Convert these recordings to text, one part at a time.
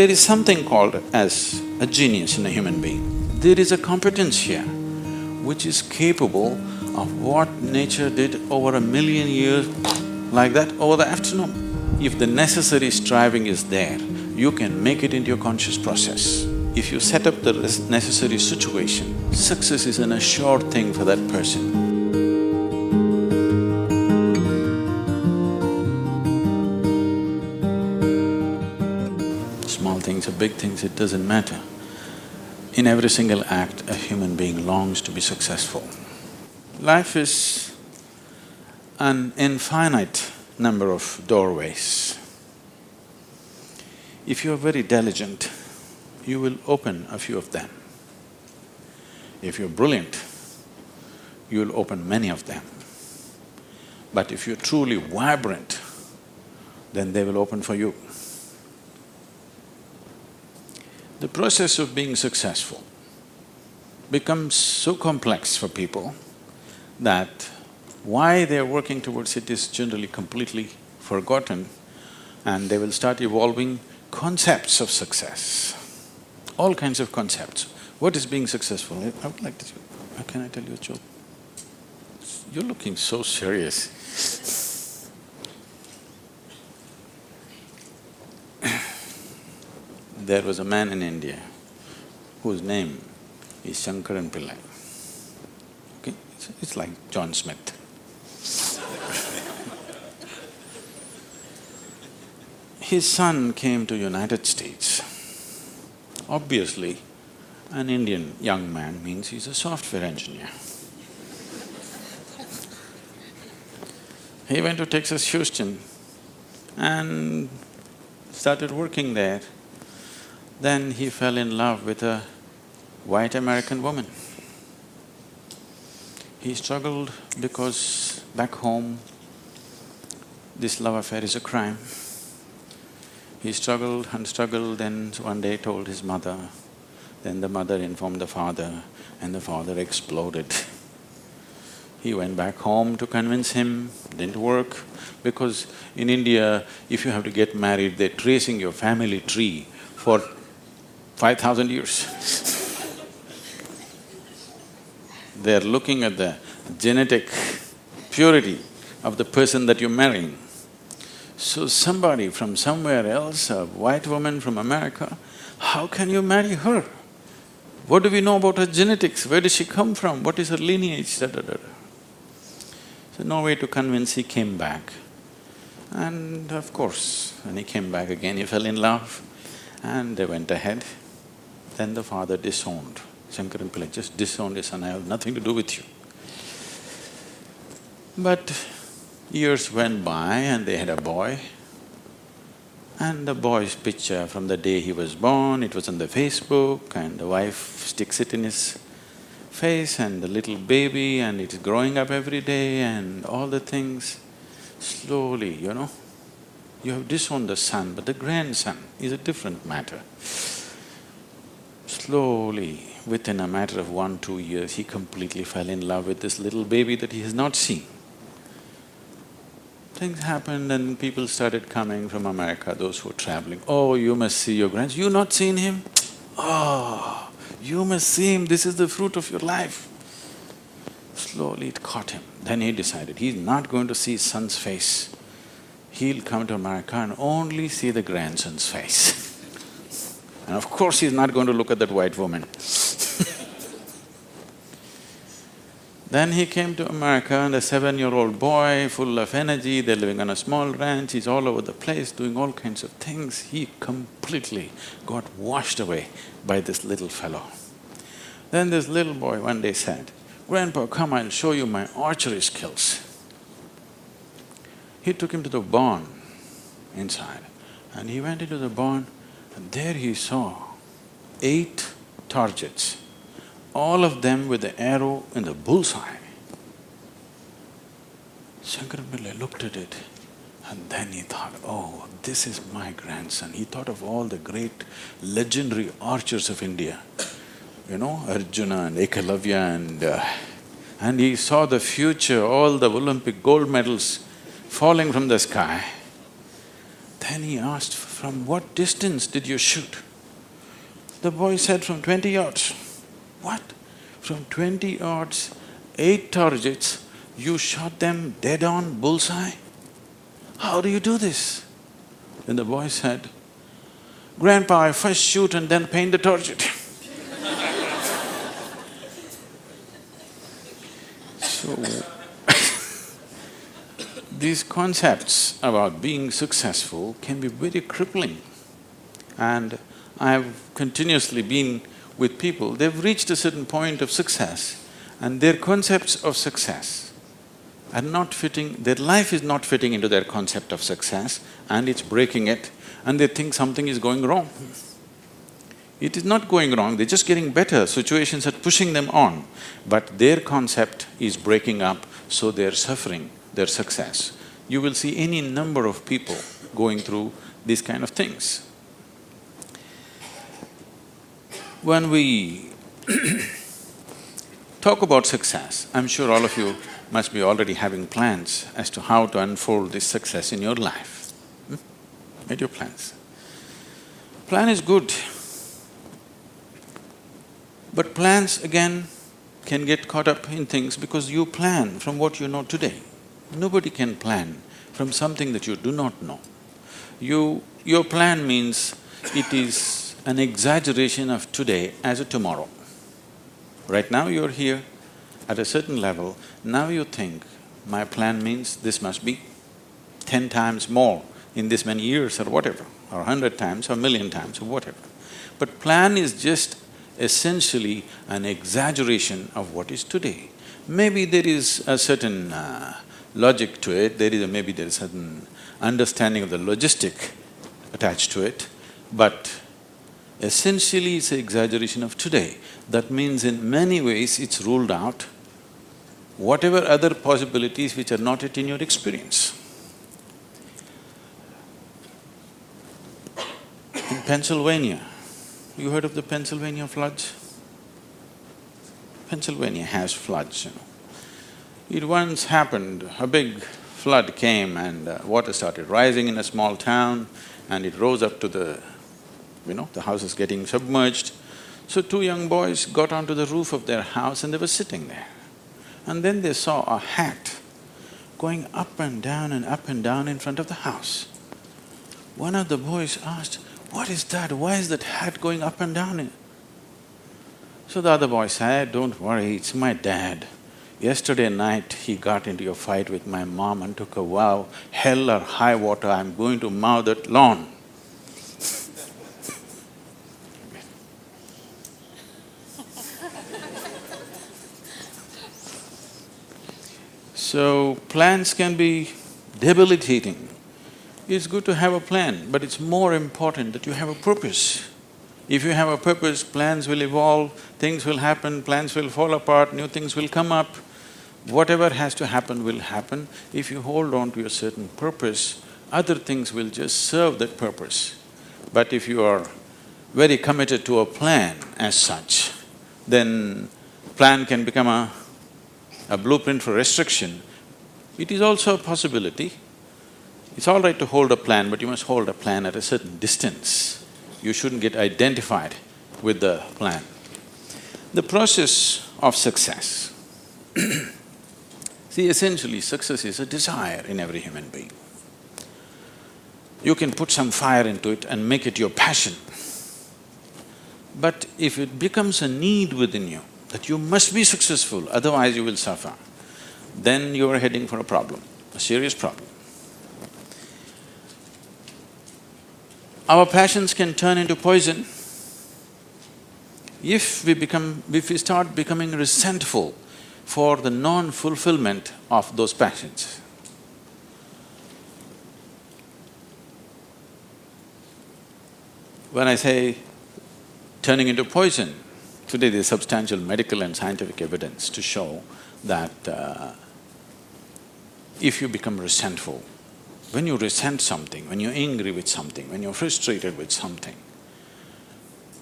There is something called as a genius in a human being. There is a competence here which is capable of what nature did over a million years like that over the afternoon. If the necessary striving is there, you can make it into your conscious process. If you set up the necessary situation, success is an assured thing for that person. Small things or big things, it doesn't matter. In every single act, a human being longs to be successful. Life is an infinite number of doorways. If you're very diligent, you will open a few of them. If you're brilliant, you'll open many of them. But if you're truly vibrant, then they will open for you. The process of being successful becomes so complex for people that why they're working towards it is generally completely forgotten and they will start evolving concepts of success, all kinds of concepts. What is being successful? I would like to… how can I tell you a joke? You're looking so serious There was a man in India whose name is Shankaran Pillai. Okay, it's, it's like John Smith. His son came to United States. Obviously, an Indian young man means he's a software engineer. he went to Texas Houston and started working there. Then he fell in love with a white American woman. He struggled because back home, this love affair is a crime. He struggled and struggled, then one day told his mother, then the mother informed the father, and the father exploded. He went back home to convince him, didn't work, because in India, if you have to get married, they're tracing your family tree for five thousand years. they're looking at the genetic purity of the person that you're marrying. So somebody from somewhere else, a white woman from America, how can you marry her? What do we know about her genetics? Where does she come from? What is her lineage? Da, da, da. So no way to convince, he came back. And of course, when he came back again, he fell in love and they went ahead. Then the father disowned. Shankaran Pillai just disowned his son, I have nothing to do with you. But Years went by and they had a boy. And the boy's picture from the day he was born, it was on the Facebook and the wife sticks it in his face and the little baby and it is growing up every day and all the things. Slowly, you know, you have disowned the son, but the grandson is a different matter. Slowly, within a matter of one, two years, he completely fell in love with this little baby that he has not seen. Things happened and people started coming from America, those who were traveling. Oh, you must see your grandson. You not seen him? Oh, you must see him, this is the fruit of your life. Slowly it caught him. Then he decided he's not going to see his son's face. He'll come to America and only see the grandson's face. and of course he's not going to look at that white woman Then he came to America and a seven-year-old boy, full of energy, they're living on a small ranch, he's all over the place doing all kinds of things. He completely got washed away by this little fellow. Then this little boy one day said, Grandpa, come, I'll show you my archery skills. He took him to the barn inside and he went into the barn and there he saw eight targets all of them with the arrow in the bullseye. Shankaran Pillai looked at it and then he thought, oh, this is my grandson. He thought of all the great legendary archers of India, you know, Arjuna and Ekalavya and… Uh, and he saw the future, all the Olympic gold medals falling from the sky. Then he asked from what distance did you shoot? The boy said, from twenty yards. What? From twenty yards, eight targets, you shot them dead on bullseye? How do you do this? Then the boy said, Grandpa, I first shoot and then paint the target. so, these concepts about being successful can be very crippling. And I've continuously been with people, they've reached a certain point of success and their concepts of success are not fitting, their life is not fitting into their concept of success and it's breaking it and they think something is going wrong. It is not going wrong, they're just getting better, situations are pushing them on, but their concept is breaking up, so they're suffering their success. You will see any number of people going through these kind of things. When we talk about success, I'm sure all of you must be already having plans as to how to unfold this success in your life. Hmm? Made your plans. Plan is good, but plans again can get caught up in things because you plan from what you know today. Nobody can plan from something that you do not know. You… your plan means it is an exaggeration of today as a tomorrow. Right now you're here at a certain level, now you think, my plan means this must be ten times more in this many years or whatever, or hundred times or million times or whatever. But plan is just essentially an exaggeration of what is today. Maybe there is a certain uh, logic to it, there is a, maybe there is certain understanding of the logistic attached to it, but essentially it's an exaggeration of today. That means in many ways it's ruled out whatever other possibilities which are not yet in your experience. In Pennsylvania, you heard of the Pennsylvania floods? Pennsylvania has floods, you know. It once happened, a big flood came and uh, water started rising in a small town and it rose up to the, you know, the house is getting submerged. So two young boys got onto the roof of their house and they were sitting there. And then they saw a hat going up and down and up and down in front of the house. One of the boys asked, what is that? Why is that hat going up and down? So the other boy said, don't worry, it's my dad. Yesterday night, he got into a fight with my mom and took a vow, hell or high water, I'm going to mow that lawn. So, plans can be debilitating. It's good to have a plan, but it's more important that you have a purpose. If you have a purpose, plans will evolve, things will happen, plans will fall apart, new things will come up. Whatever has to happen will happen. If you hold on to a certain purpose, other things will just serve that purpose. But if you are very committed to a plan as such, then plan can become a a blueprint for restriction, it is also a possibility. It's all right to hold a plan, but you must hold a plan at a certain distance. You shouldn't get identified with the plan. The process of success See, essentially success is a desire in every human being. You can put some fire into it and make it your passion. But if it becomes a need within you, that you must be successful, otherwise you will suffer, then you are heading for a problem, a serious problem. Our passions can turn into poison if we become… if we start becoming resentful for the non-fulfillment of those passions. When I say turning into poison, Today there's substantial medical and scientific evidence to show that uh, if you become resentful, when you resent something, when you're angry with something, when you're frustrated with something,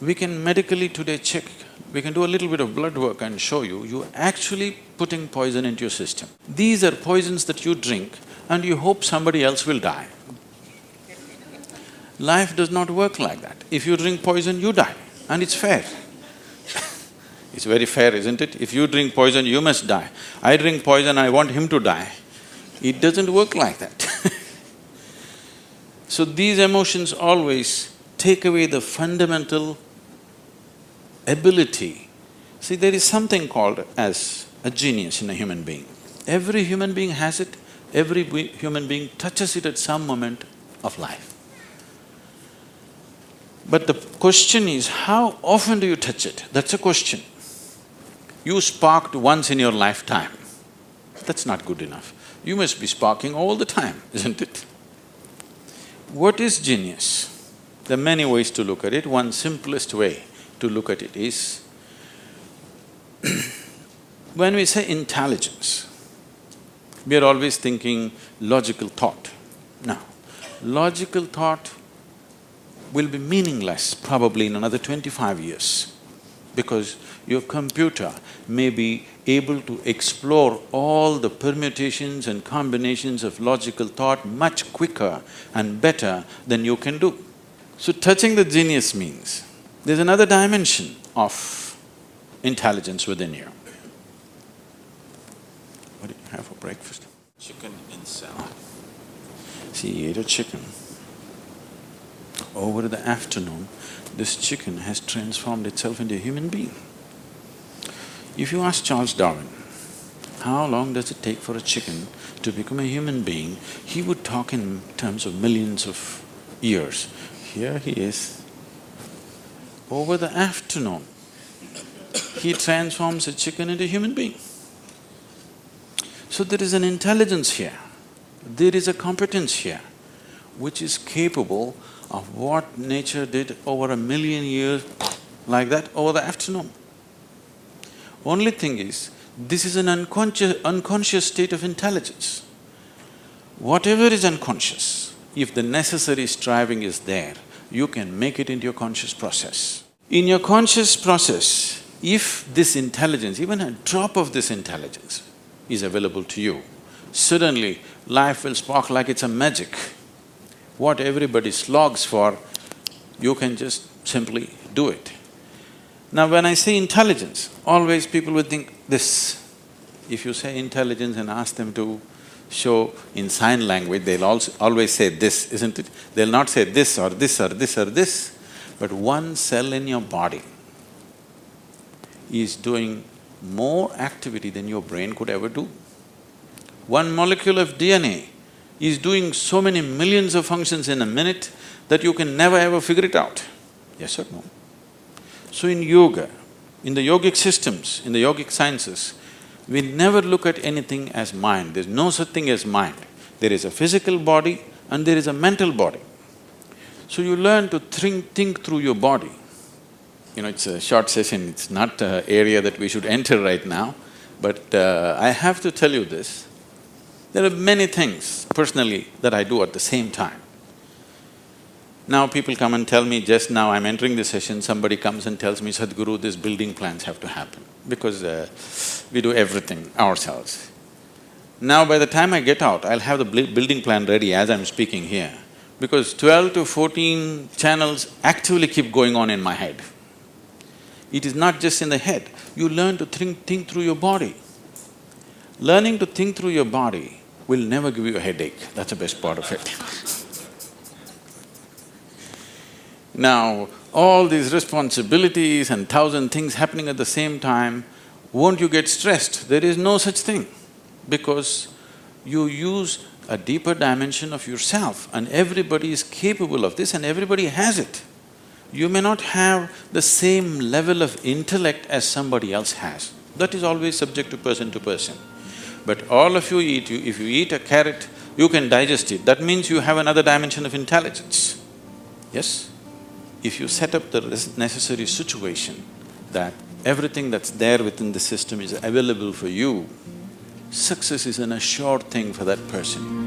we can medically today check, we can do a little bit of blood work and show you, you're actually putting poison into your system. These are poisons that you drink and you hope somebody else will die. Life does not work like that. If you drink poison, you die, and it's fair. it's very fair, isn't it? If you drink poison, you must die. I drink poison, I want him to die. It doesn't work like that So these emotions always take away the fundamental ability. See, there is something called as a genius in a human being. Every human being has it, every human being touches it at some moment of life. But the question is, how often do you touch it? That's a question. You sparked once in your lifetime, that's not good enough. You must be sparking all the time, isn't it? What is genius? There are many ways to look at it. One simplest way to look at it is when we say intelligence, we are always thinking logical thought. Now, logical thought will be meaningless probably in another twenty-five years because your computer may be able to explore all the permutations and combinations of logical thought much quicker and better than you can do. So touching the genius means there's another dimension of intelligence within you. What did you have for breakfast? Chicken and salad. See, he ate a chicken. Over the afternoon, this chicken has transformed itself into a human being. If you ask Charles Darwin, how long does it take for a chicken to become a human being, he would talk in terms of millions of years. Here he is. Over the afternoon, he transforms a chicken into a human being. So there is an intelligence here, there is a competence here, which is capable of what nature did over a million years like that over the afternoon. Only thing is, this is an unconscious, unconscious state of intelligence. Whatever is unconscious, if the necessary striving is there, you can make it into your conscious process. In your conscious process, if this intelligence, even a drop of this intelligence is available to you, suddenly life will spark like it's a magic. What everybody slogs for, you can just simply do it. Now when I say intelligence, always people would think this. If you say intelligence and ask them to show in sign language, they'll also always say this, isn't it? They'll not say this or this or this or this, but one cell in your body is doing more activity than your brain could ever do. One molecule of DNA is doing so many millions of functions in a minute that you can never ever figure it out. Yes or no? So in yoga, in the yogic systems, in the yogic sciences, we never look at anything as mind, there's no such thing as mind. There is a physical body and there is a mental body. So you learn to think, think through your body. You know, it's a short session, it's not an area that we should enter right now, but uh, I have to tell you this. There are many things personally that I do at the same time. Now people come and tell me, just now I'm entering the session, somebody comes and tells me, Sadhguru, these building plans have to happen because uh, we do everything ourselves. Now by the time I get out, I'll have the building plan ready as I'm speaking here because twelve to fourteen channels actively keep going on in my head. It is not just in the head, you learn to think, think through your body. Learning to think through your body will never give you a headache, that's the best part of it Now, all these responsibilities and thousand things happening at the same time, won't you get stressed? There is no such thing because you use a deeper dimension of yourself and everybody is capable of this and everybody has it. You may not have the same level of intellect as somebody else has. That is always subject to person to person. But all of you eat, you, if you eat a carrot, you can digest it. That means you have another dimension of intelligence. Yes? If you set up the necessary situation that everything that's there within the system is available for you, success is an assured thing for that person.